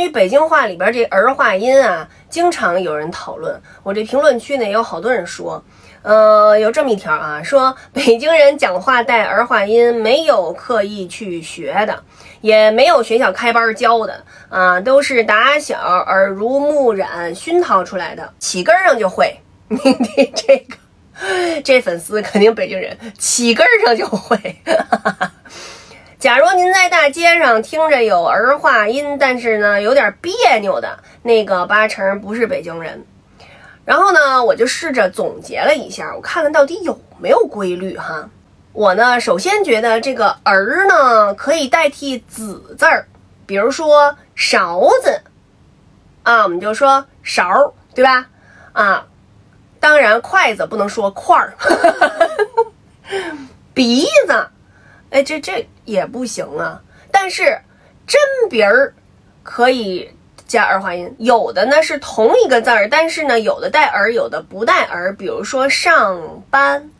关于北京话里边这儿化音啊，经常有人讨论。我这评论区呢也有好多人说，呃，有这么一条啊，说北京人讲话带儿化音，没有刻意去学的，也没有学校开班教的啊，都是打小耳濡目染熏陶出来的，起根上就会。你 你这个这粉丝肯定北京人，起根上就会。哈哈哈哈大街上听着有儿化音，但是呢有点别扭的那个，八成不是北京人。然后呢，我就试着总结了一下，我看看到底有没有规律哈。我呢，首先觉得这个儿呢可以代替子字儿，比如说勺子啊，我们就说勺，对吧？啊，当然筷子不能说块儿，鼻子。哎，这这也不行啊！但是真鼻儿可以加儿化音，有的呢是同一个字儿，但是呢有的带儿，有的不带儿。比如说上班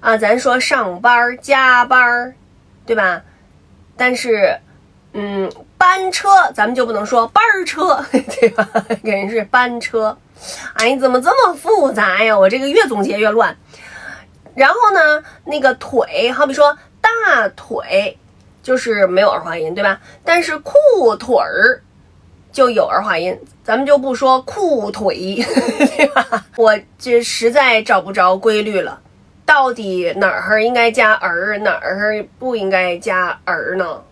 啊，咱说上班儿加班儿，对吧？但是嗯，班车咱们就不能说班儿车，对吧？人是班车。哎，怎么这么复杂呀？我这个越总结越乱。然后呢，那个腿，好比说。大腿就是没有儿化音，对吧？但是裤腿儿就有儿化音，咱们就不说裤腿，对吧？我这实在找不着规律了，到底哪儿应该加儿，哪儿不应该加儿呢？